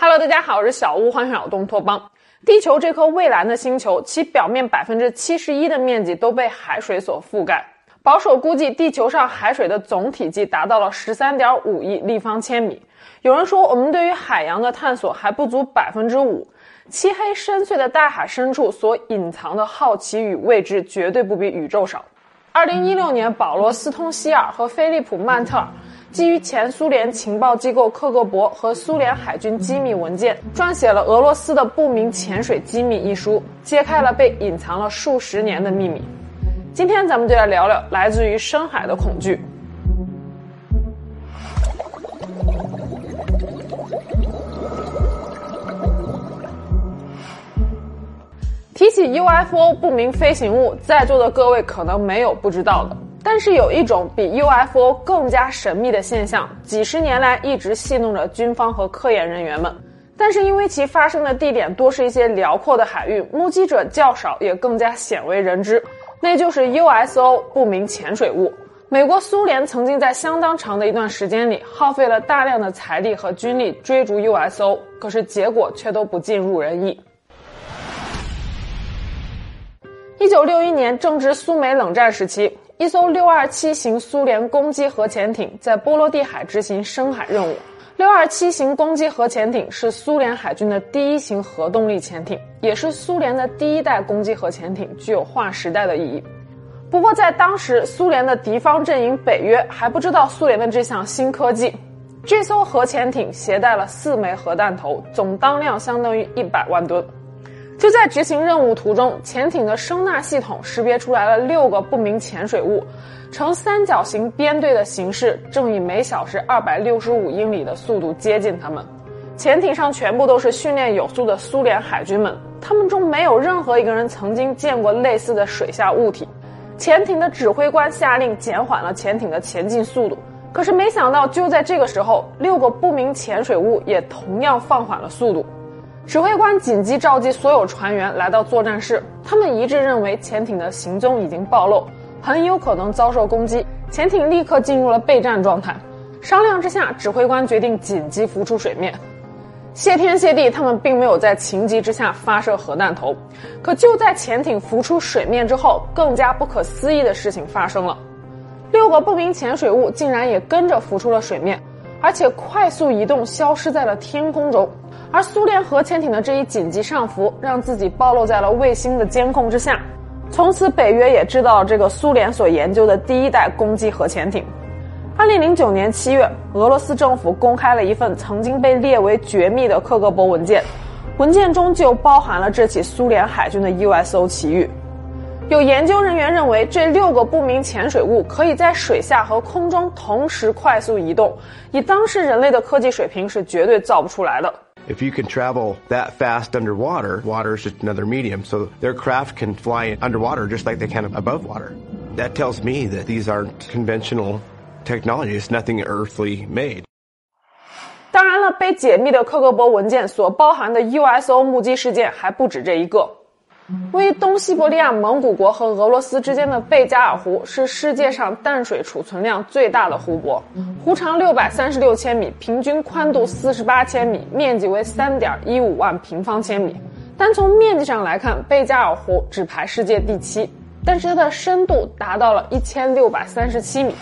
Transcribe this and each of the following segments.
Hello，大家好，我是小屋，欢迎来到东托邦。地球这颗蔚蓝的星球，其表面百分之七十一的面积都被海水所覆盖。保守估计，地球上海水的总体积达到了十三点五亿立方千米。有人说，我们对于海洋的探索还不足百分之五。漆黑深邃的大海深处所隐藏的好奇与未知，绝对不比宇宙少。二零一六年，保罗·斯通希尔和菲利普·曼特。基于前苏联情报机构克格勃和苏联海军机密文件，撰写了《俄罗斯的不明潜水机密》一书，揭开了被隐藏了数十年的秘密。今天咱们就来聊聊来自于深海的恐惧。提起 UFO 不明飞行物，在座的各位可能没有不知道的。但是有一种比 UFO 更加神秘的现象，几十年来一直戏弄着军方和科研人员们。但是因为其发生的地点多是一些辽阔的海域，目击者较少，也更加鲜为人知。那就是 USO 不明潜水物。美国、苏联曾经在相当长的一段时间里耗费了大量的财力和军力追逐 USO，可是结果却都不尽如人意。一九六一年正值苏美冷战时期。一艘六二七型苏联攻击核潜艇在波罗的海执行深海任务。六二七型攻击核潜艇是苏联海军的第一型核动力潜艇，也是苏联的第一代攻击核潜艇，具有划时代的意义。不过，在当时，苏联的敌方阵营北约还不知道苏联的这项新科技。这艘核潜艇携带了四枚核弹头，总当量相当于一百万吨。就在执行任务途中，潜艇的声纳系统识别出来了六个不明潜水物，呈三角形编队的形式，正以每小时二百六十五英里的速度接近它们。潜艇上全部都是训练有素的苏联海军们，他们中没有任何一个人曾经见过类似的水下物体。潜艇的指挥官下令减缓了潜艇的前进速度，可是没想到，就在这个时候，六个不明潜水物也同样放缓了速度。指挥官紧急召集所有船员来到作战室，他们一致认为潜艇的行踪已经暴露，很有可能遭受攻击。潜艇立刻进入了备战状态。商量之下，指挥官决定紧急浮出水面。谢天谢地，他们并没有在情急之下发射核弹头。可就在潜艇浮出水面之后，更加不可思议的事情发生了：六个不明潜水物竟然也跟着浮出了水面，而且快速移动，消失在了天空中。而苏联核潜艇的这一紧急上浮，让自己暴露在了卫星的监控之下。从此，北约也知道了这个苏联所研究的第一代攻击核潜艇。二零零九年七月，俄罗斯政府公开了一份曾经被列为绝密的克格勃文件，文件中就包含了这起苏联海军的 USO 奇遇。有研究人员认为，这六个不明潜水物可以在水下和空中同时快速移动，以当时人类的科技水平是绝对造不出来的。If you can travel that fast underwater, water is just another medium. So their craft can fly underwater just like they can above water. That tells me that these aren't conventional technologies, nothing earthly made. 当然了，被解密的克格勃文件所包含的 USO 目击事件还不止这一个。位于东西伯利亚蒙古国和俄罗斯之间的贝加尔湖是世界上淡水储存量最大的湖泊，湖长六百三十六千米，平均宽度四十八千米，面积为三点一五万平方千米。单从面积上来看，贝加尔湖只排世界第七，但是它的深度达到了一千六百三十七米，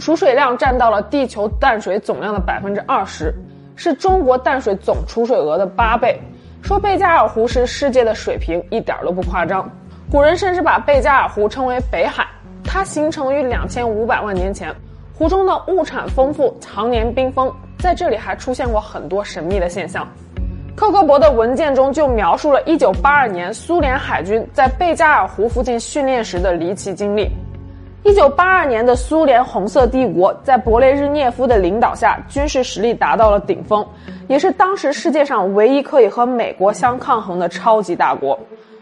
储水量占到了地球淡水总量的百分之二十，是中国淡水总储水额的八倍。说贝加尔湖是世界的水平，一点都不夸张。古人甚至把贝加尔湖称为北海。它形成于两千五百万年前，湖中的物产丰富，常年冰封，在这里还出现过很多神秘的现象。克格勃的文件中就描述了1982年苏联海军在贝加尔湖附近训练时的离奇经历。一九八二年的苏联红色帝国在勃列日涅夫的领导下，军事实力达到了顶峰，也是当时世界上唯一可以和美国相抗衡的超级大国。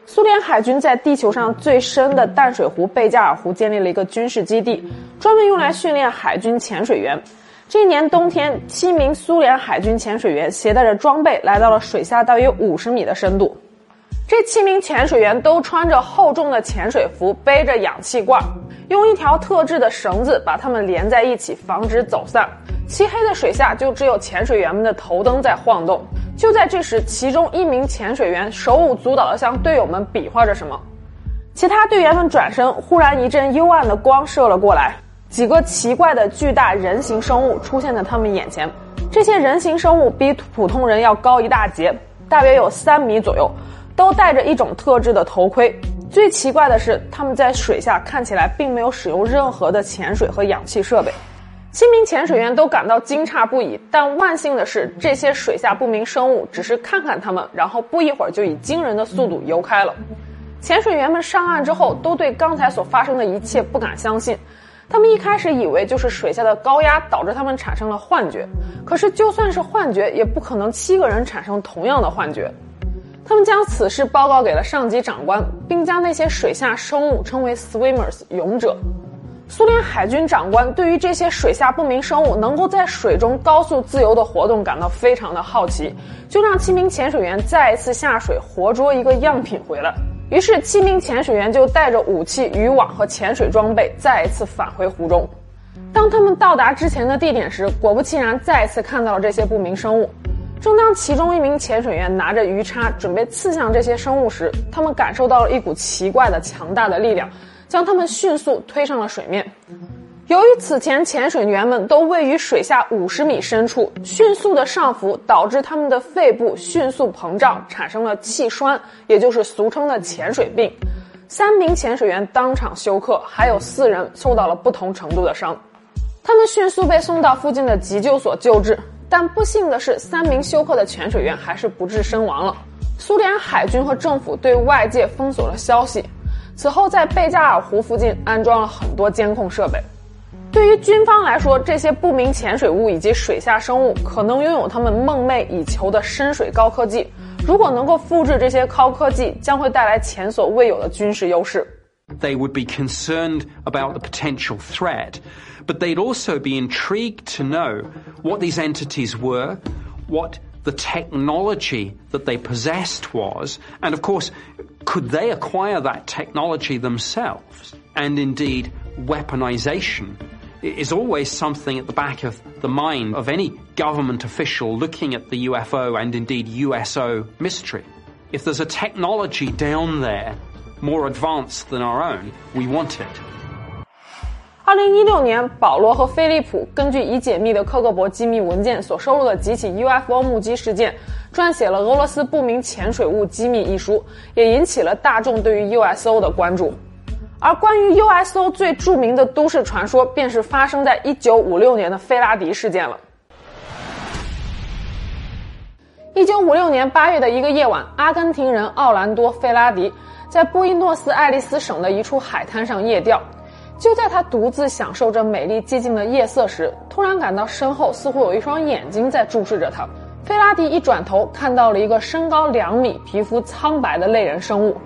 苏联海军在地球上最深的淡水湖贝加尔湖建立了一个军事基地，专门用来训练海军潜水员。这一年冬天，七名苏联海军潜水员携带着装备来到了水下大约五十米的深度。这七名潜水员都穿着厚重的潜水服，背着氧气罐，用一条特制的绳子把它们连在一起，防止走散。漆黑的水下就只有潜水员们的头灯在晃动。就在这时，其中一名潜水员手舞足蹈地向队友们比划着什么，其他队员们转身，忽然一阵幽暗的光射了过来，几个奇怪的巨大人形生物出现在他们眼前。这些人形生物比普通人要高一大截，大约有三米左右，都戴着一种特制的头盔。最奇怪的是，他们在水下看起来并没有使用任何的潜水和氧气设备。七名潜水员都感到惊诧不已，但万幸的是，这些水下不明生物只是看看他们，然后不一会儿就以惊人的速度游开了。潜水员们上岸之后，都对刚才所发生的一切不敢相信。他们一开始以为就是水下的高压导致他们产生了幻觉，可是就算是幻觉，也不可能七个人产生同样的幻觉。他们将此事报告给了上级长官，并将那些水下生物称为 “swimmers” 勇者。苏联海军长官对于这些水下不明生物能够在水中高速自由的活动感到非常的好奇，就让七名潜水员再一次下水活捉一个样品回来。于是，七名潜水员就带着武器、渔网和潜水装备再一次返回湖中。当他们到达之前的地点时，果不其然，再一次看到了这些不明生物。正当其中一名潜水员拿着鱼叉准备刺向这些生物时，他们感受到了一股奇怪的、强大的力量。将他们迅速推上了水面。由于此前潜水员们都位于水下五十米深处，迅速的上浮导致他们的肺部迅速膨胀，产生了气栓，也就是俗称的潜水病。三名潜水员当场休克，还有四人受到了不同程度的伤。他们迅速被送到附近的急救所救治，但不幸的是，三名休克的潜水员还是不治身亡了。苏联海军和政府对外界封锁了消息。此后，在贝加尔湖附近安装了很多监控设备。对于军方来说，这些不明潜水物以及水下生物可能拥有他们梦寐以求的深水高科技。如果能够复制这些高科技，将会带来前所未有的军事优势。They would be concerned about the potential threat, but they'd also be intrigued to know what these entities were, what the technology that they possessed was, and of course, could they acquire that technology themselves? And indeed, weaponization is always something at the back of the mind of any government official looking at the UFO and indeed USO mystery. If there's a technology down there more advanced than our own, we want it. 二零一六年，保罗和菲利普根据已解密的克格勃机密文件所收录的几起 UFO 目击事件，撰写了《俄罗斯不明潜水物机密》一书，也引起了大众对于 USO 的关注。而关于 USO 最著名的都市传说，便是发生在一九五六年的菲拉迪事件了。一九五六年八月的一个夜晚，阿根廷人奥兰多·费拉迪在布宜诺斯艾利斯省的一处海滩上夜钓。就在他独自享受着美丽寂静的夜色时，突然感到身后似乎有一双眼睛在注视着他。费拉迪一转头，看到了一个身高两米、皮肤苍白的类人生物。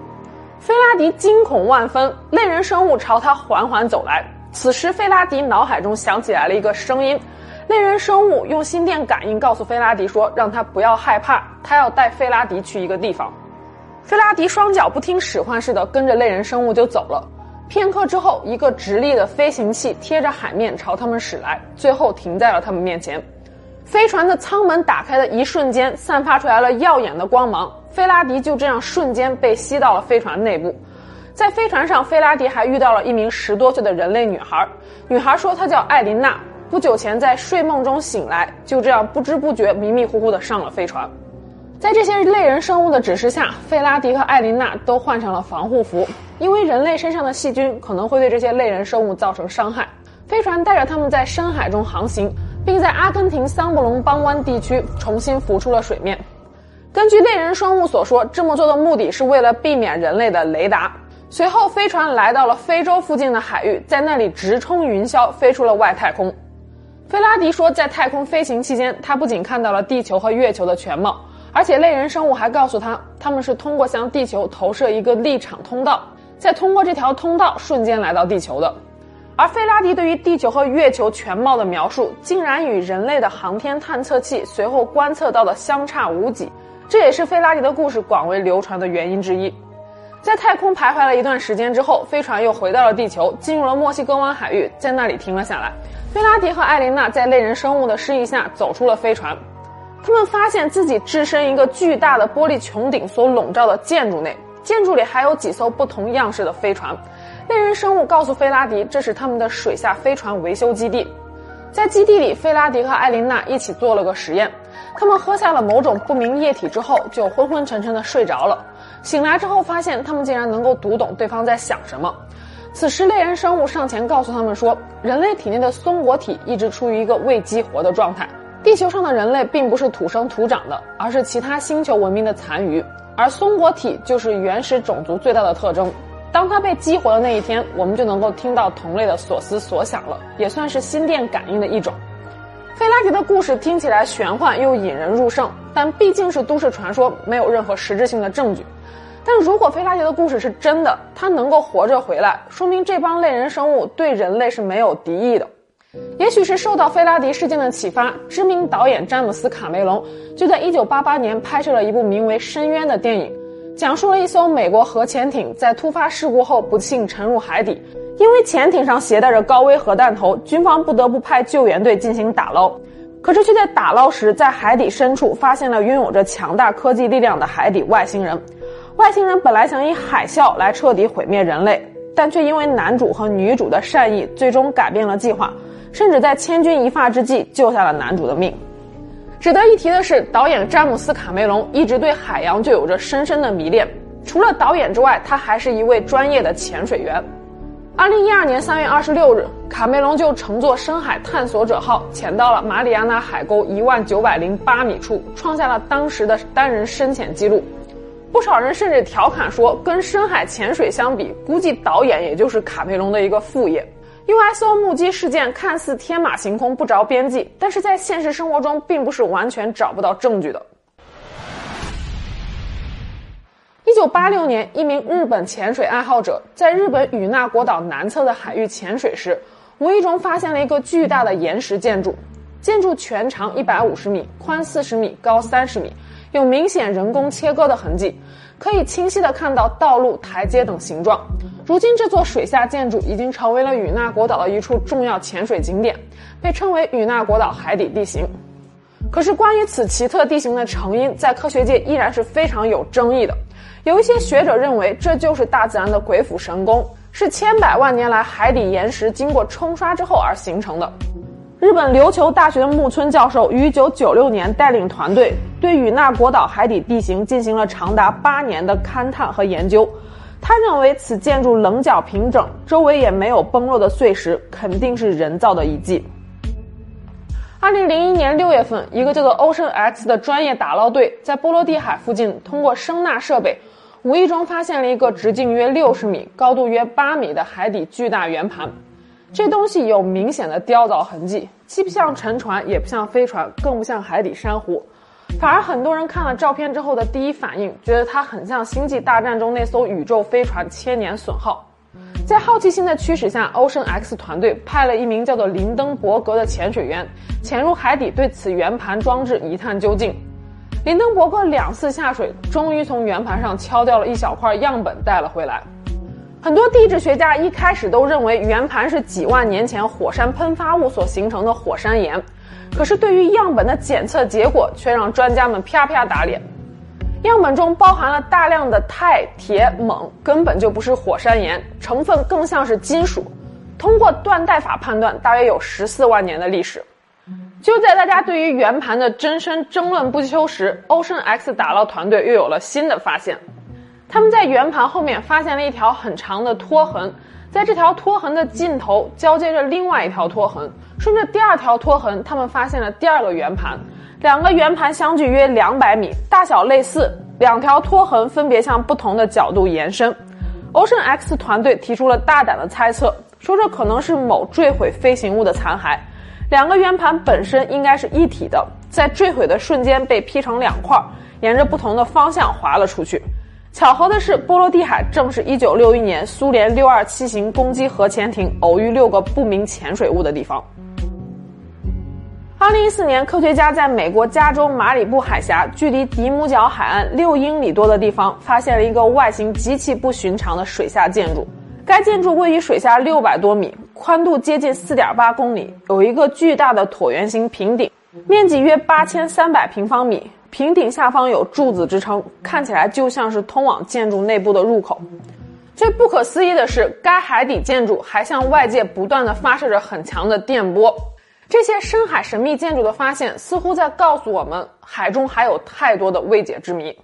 费拉迪惊恐万分，类人生物朝他缓缓走来。此时，费拉迪脑海中响起来了一个声音，类人生物用心电感应告诉菲拉迪说：“让他不要害怕，他要带菲拉迪去一个地方。”菲拉迪双脚不听使唤似的跟着类人生物就走了。片刻之后，一个直立的飞行器贴着海面朝他们驶来，最后停在了他们面前。飞船的舱门打开的一瞬间，散发出来了耀眼的光芒。菲拉迪就这样瞬间被吸到了飞船内部。在飞船上，菲拉迪还遇到了一名十多岁的人类女孩。女孩说她叫艾琳娜，不久前在睡梦中醒来，就这样不知不觉迷迷糊糊的上了飞船。在这些类人生物的指示下，费拉迪和艾琳娜都换上了防护服，因为人类身上的细菌可能会对这些类人生物造成伤害。飞船带着他们在深海中航行，并在阿根廷桑布隆邦湾地区重新浮出了水面。根据类人生物所说，这么做的目的是为了避免人类的雷达。随后，飞船来到了非洲附近的海域，在那里直冲云霄，飞出了外太空。菲拉迪说，在太空飞行期间，他不仅看到了地球和月球的全貌。而且类人生物还告诉他，他们是通过向地球投射一个立场通道，再通过这条通道瞬间来到地球的。而费拉迪对于地球和月球全貌的描述，竟然与人类的航天探测器随后观测到的相差无几，这也是费拉迪的故事广为流传的原因之一。在太空徘徊了一段时间之后，飞船又回到了地球，进入了墨西哥湾海域，在那里停了下来。费拉迪和艾琳娜在类人生物的示意下走出了飞船。他们发现自己置身一个巨大的玻璃穹顶所笼罩的建筑内，建筑里还有几艘不同样式的飞船。类人生物告诉菲拉迪，这是他们的水下飞船维修基地。在基地里，菲拉迪和艾琳娜一起做了个实验。他们喝下了某种不明液体之后，就昏昏沉沉的睡着了。醒来之后，发现他们竟然能够读懂对方在想什么。此时，猎人生物上前告诉他们说，人类体内的松果体一直处于一个未激活的状态。地球上的人类并不是土生土长的，而是其他星球文明的残余。而松果体就是原始种族最大的特征。当它被激活的那一天，我们就能够听到同类的所思所想了，也算是心电感应的一种。菲拉迪的故事听起来玄幻又引人入胜，但毕竟是都市传说，没有任何实质性的证据。但如果菲拉迪的故事是真的，他能够活着回来，说明这帮类人生物对人类是没有敌意的。也许是受到菲拉迪事件的启发，知名导演詹姆斯·卡梅隆就在1988年拍摄了一部名为《深渊》的电影，讲述了一艘美国核潜艇在突发事故后不幸沉入海底。因为潜艇上携带着高危核弹头，军方不得不派救援队进行打捞。可是却在打捞时，在海底深处发现了拥有着强大科技力量的海底外星人。外星人本来想以海啸来彻底毁灭人类，但却因为男主和女主的善意，最终改变了计划，甚至在千钧一发之际救下了男主的命。值得一提的是，导演詹姆斯·卡梅隆一直对海洋就有着深深的迷恋。除了导演之外，他还是一位专业的潜水员。二零一二年三月二十六日，卡梅隆就乘坐深海探索者号潜到了马里亚纳海沟一万九百零八米处，创下了当时的单人深潜记录。不少人甚至调侃说，跟深海潜水相比，估计导演也就是卡梅隆的一个副业。USO 目击事件看似天马行空、不着边际，但是在现实生活中，并不是完全找不到证据的。一九八六年，一名日本潜水爱好者在日本与那国岛南侧的海域潜水时，无意中发现了一个巨大的岩石建筑。建筑全长一百五十米，宽四十米，高三十米，有明显人工切割的痕迹，可以清晰地看到道路、台阶等形状。如今，这座水下建筑已经成为了与那国岛的一处重要潜水景点，被称为与那国岛海底地形。可是，关于此奇特地形的成因，在科学界依然是非常有争议的。有一些学者认为，这就是大自然的鬼斧神工，是千百万年来海底岩石经过冲刷之后而形成的。日本琉球大学的木村教授于1996年带领团队对与那国岛海底地形进行了长达八年的勘探和研究。他认为，此建筑棱角平整，周围也没有崩落的碎石，肯定是人造的遗迹。二零零一年六月份，一个叫做 Ocean X 的专业打捞队在波罗的海附近通过声呐设备。无意中发现了一个直径约六十米、高度约八米的海底巨大圆盘，这东西有明显的雕凿痕迹，既不像沉船，也不像飞船，更不像海底珊瑚，反而很多人看了照片之后的第一反应，觉得它很像《星际大战》中那艘宇宙飞船“千年损耗”。在好奇心的驱使下 o 圣 X 团队派了一名叫做林登伯格的潜水员潜入海底，对此圆盘装置一探究竟。林登伯格两次下水，终于从圆盘上敲掉了一小块样本带了回来。很多地质学家一开始都认为圆盘是几万年前火山喷发物所形成的火山岩，可是对于样本的检测结果却让专家们啪啪打脸。样本中包含了大量的钛、铁、锰，根本就不是火山岩，成分更像是金属。通过断代法判断，大约有十四万年的历史。就在大家对于圆盘的真身争论不休时，Ocean X 打捞团队又有了新的发现。他们在圆盘后面发现了一条很长的拖痕，在这条拖痕的尽头交接着另外一条拖痕，顺着第二条拖痕，他们发现了第二个圆盘。两个圆盘相距约两百米，大小类似，两条拖痕分别向不同的角度延伸。Ocean X 团队提出了大胆的猜测，说这可能是某坠毁飞行物的残骸。两个圆盘本身应该是一体的，在坠毁的瞬间被劈成两块，沿着不同的方向滑了出去。巧合的是，波罗的海正是1961年苏联六二七型攻击核潜艇偶遇六个不明潜水物的地方。2014年，科学家在美国加州马里布海峡距离迪姆角海岸六英里多的地方，发现了一个外形极其不寻常的水下建筑。该建筑位于水下六百多米，宽度接近四点八公里，有一个巨大的椭圆形平顶，面积约八千三百平方米，平顶下方有柱子支撑，看起来就像是通往建筑内部的入口。最不可思议的是，该海底建筑还向外界不断的发射着很强的电波。这些深海神秘建筑的发现，似乎在告诉我们，海中还有太多的未解之谜。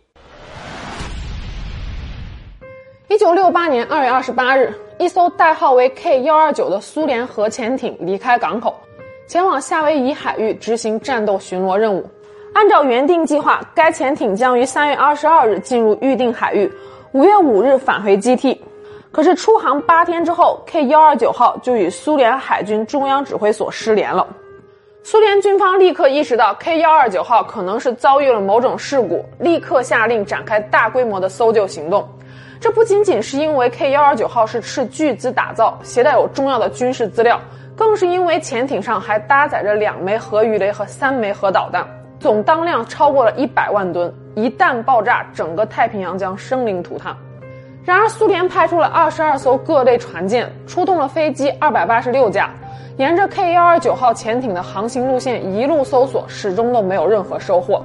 一九六八年二月二十八日，一艘代号为 K 幺二九的苏联核潜艇离开港口，前往夏威夷海域执行战斗巡逻任务。按照原定计划，该潜艇将于三月二十二日进入预定海域，五月五日返回基地。可是出航八天之后，K 幺二九号就与苏联海军中央指挥所失联了。苏联军方立刻意识到 K 幺二九号可能是遭遇了某种事故，立刻下令展开大规模的搜救行动。这不仅仅是因为 K 幺二九号是斥巨资打造，携带有重要的军事资料，更是因为潜艇上还搭载着两枚核鱼雷和三枚核导弹，总当量超过了一百万吨。一旦爆炸，整个太平洋将生灵涂炭。然而，苏联派出了二十二艘各类船舰，出动了飞机二百八十六架，沿着 K 幺二九号潜艇的航行路线一路搜索，始终都没有任何收获。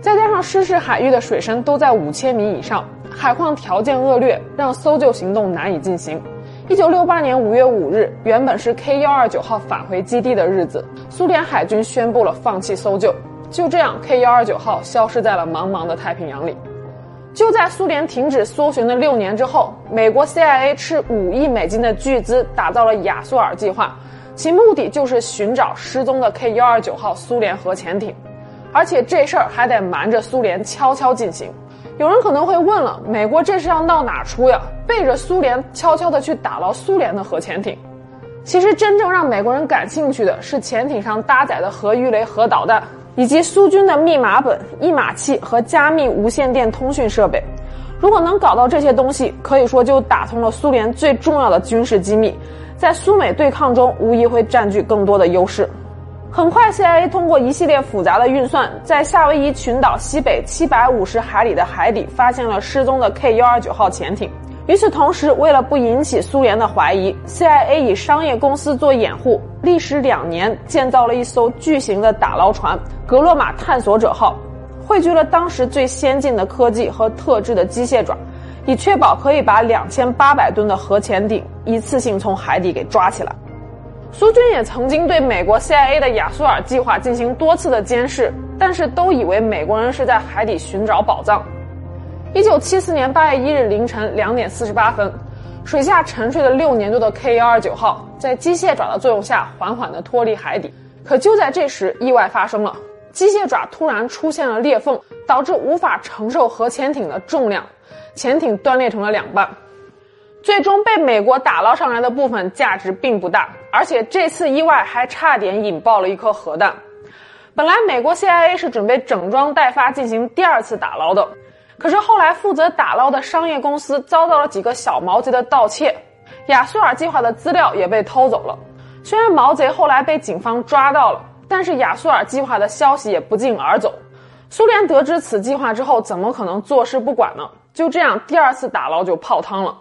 再加上失事海域的水深都在五千米以上。海况条件恶劣，让搜救行动难以进行。一九六八年五月五日，原本是 K 幺二九号返回基地的日子，苏联海军宣布了放弃搜救。就这样，K 幺二九号消失在了茫茫的太平洋里。就在苏联停止搜寻的六年之后，美国 CIA 斥五亿美金的巨资打造了亚速尔计划，其目的就是寻找失踪的 K 幺二九号苏联核潜艇，而且这事儿还得瞒着苏联悄悄进行。有人可能会问了，美国这是要闹哪出呀？背着苏联悄悄地去打捞苏联的核潜艇。其实真正让美国人感兴趣的是潜艇上搭载的核鱼雷、核导弹，以及苏军的密码本、译码器和加密无线电通讯设备。如果能搞到这些东西，可以说就打通了苏联最重要的军事机密，在苏美对抗中无疑会占据更多的优势。很快，CIA 通过一系列复杂的运算，在夏威夷群岛西北七百五十海里的海底发现了失踪的 K 幺二九号潜艇。与此同时，为了不引起苏联的怀疑，CIA 以商业公司做掩护，历时两年建造了一艘巨型的打捞船“格洛玛探索者号”，汇聚了当时最先进的科技和特制的机械爪，以确保可以把两千八百吨的核潜艇一次性从海底给抓起来。苏军也曾经对美国 CIA 的亚速尔计划进行多次的监视，但是都以为美国人是在海底寻找宝藏。一九七四年八月一日凌晨两点四十八分，水下沉睡了六年多的 K 幺二九号，在机械爪的作用下缓缓地脱离海底。可就在这时，意外发生了，机械爪突然出现了裂缝，导致无法承受核潜艇的重量，潜艇断裂成了两半。最终被美国打捞上来的部分价值并不大，而且这次意外还差点引爆了一颗核弹。本来美国 CIA 是准备整装待发进行第二次打捞的，可是后来负责打捞的商业公司遭到了几个小毛贼的盗窃，亚速尔计划的资料也被偷走了。虽然毛贼后来被警方抓到了，但是亚速尔计划的消息也不胫而走。苏联得知此计划之后，怎么可能坐视不管呢？就这样，第二次打捞就泡汤了。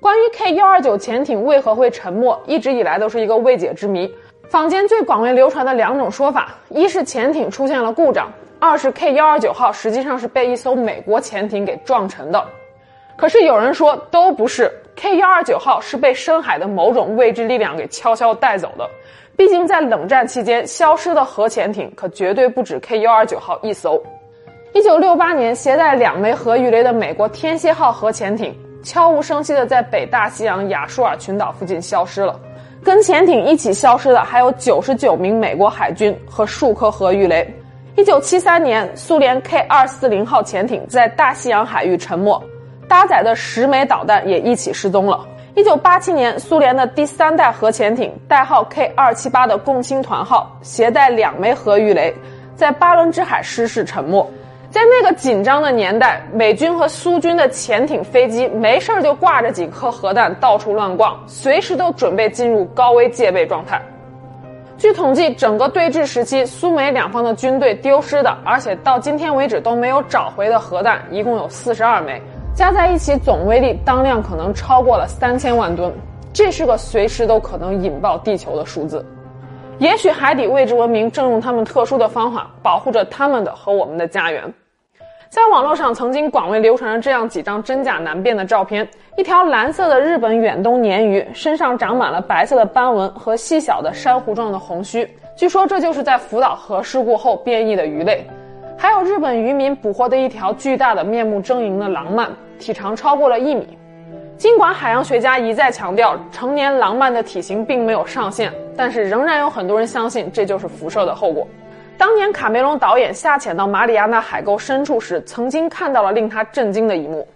关于 K 幺二九潜艇为何会沉没，一直以来都是一个未解之谜。坊间最广为流传的两种说法，一是潜艇出现了故障，二是 K 幺二九号实际上是被一艘美国潜艇给撞沉的。可是有人说都不是，K 幺二九号是被深海的某种未知力量给悄悄带走的。毕竟在冷战期间消失的核潜艇可绝对不止 K 幺二九号一艘。一九六八年携带两枚核鱼雷的美国天蝎号核潜艇。悄无声息地在北大西洋亚舒尔群岛附近消失了，跟潜艇一起消失的还有九十九名美国海军和数颗核鱼雷。一九七三年，苏联 K 二四零号潜艇在大西洋海域沉没，搭载的十枚导弹也一起失踪了。一九八七年，苏联的第三代核潜艇代号 K 二七八的共青团号携带两枚核鱼雷，在巴伦支海失事沉没。在那个紧张的年代，美军和苏军的潜艇、飞机没事就挂着几颗核弹到处乱逛，随时都准备进入高危戒备状态。据统计，整个对峙时期，苏美两方的军队丢失的，而且到今天为止都没有找回的核弹，一共有四十二枚，加在一起总威力当量可能超过了三千万吨，这是个随时都可能引爆地球的数字。也许海底未知文明正用他们特殊的方法保护着他们的和我们的家园。在网络上曾经广为流传着这样几张真假难辨的照片：一条蓝色的日本远东鲶鱼，身上长满了白色的斑纹和细小的珊瑚状的红须，据说这就是在福岛核事故后变异的鱼类。还有日本渔民捕获的一条巨大的面目狰狞的狼鳗，体长超过了一米。尽管海洋学家一再强调成年狼鳗的体型并没有上限，但是仍然有很多人相信这就是辐射的后果。当年卡梅隆导演下潜到马里亚纳海沟深处时，曾经看到了令他震惊的一幕：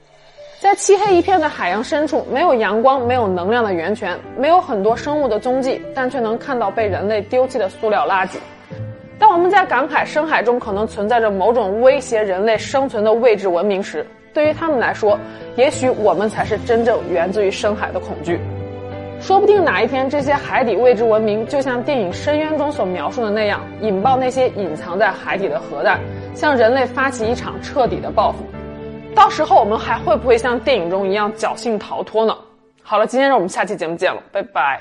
在漆黑一片的海洋深处，没有阳光、没有能量的源泉，没有很多生物的踪迹，但却能看到被人类丢弃的塑料垃圾。当我们在感慨深海中可能存在着某种威胁人类生存的未知文明时，对于他们来说，也许我们才是真正源自于深海的恐惧。说不定哪一天，这些海底未知文明就像电影《深渊》中所描述的那样，引爆那些隐藏在海底的核弹，向人类发起一场彻底的报复。到时候，我们还会不会像电影中一样侥幸逃脱呢？好了，今天让我们下期节目见了，拜拜。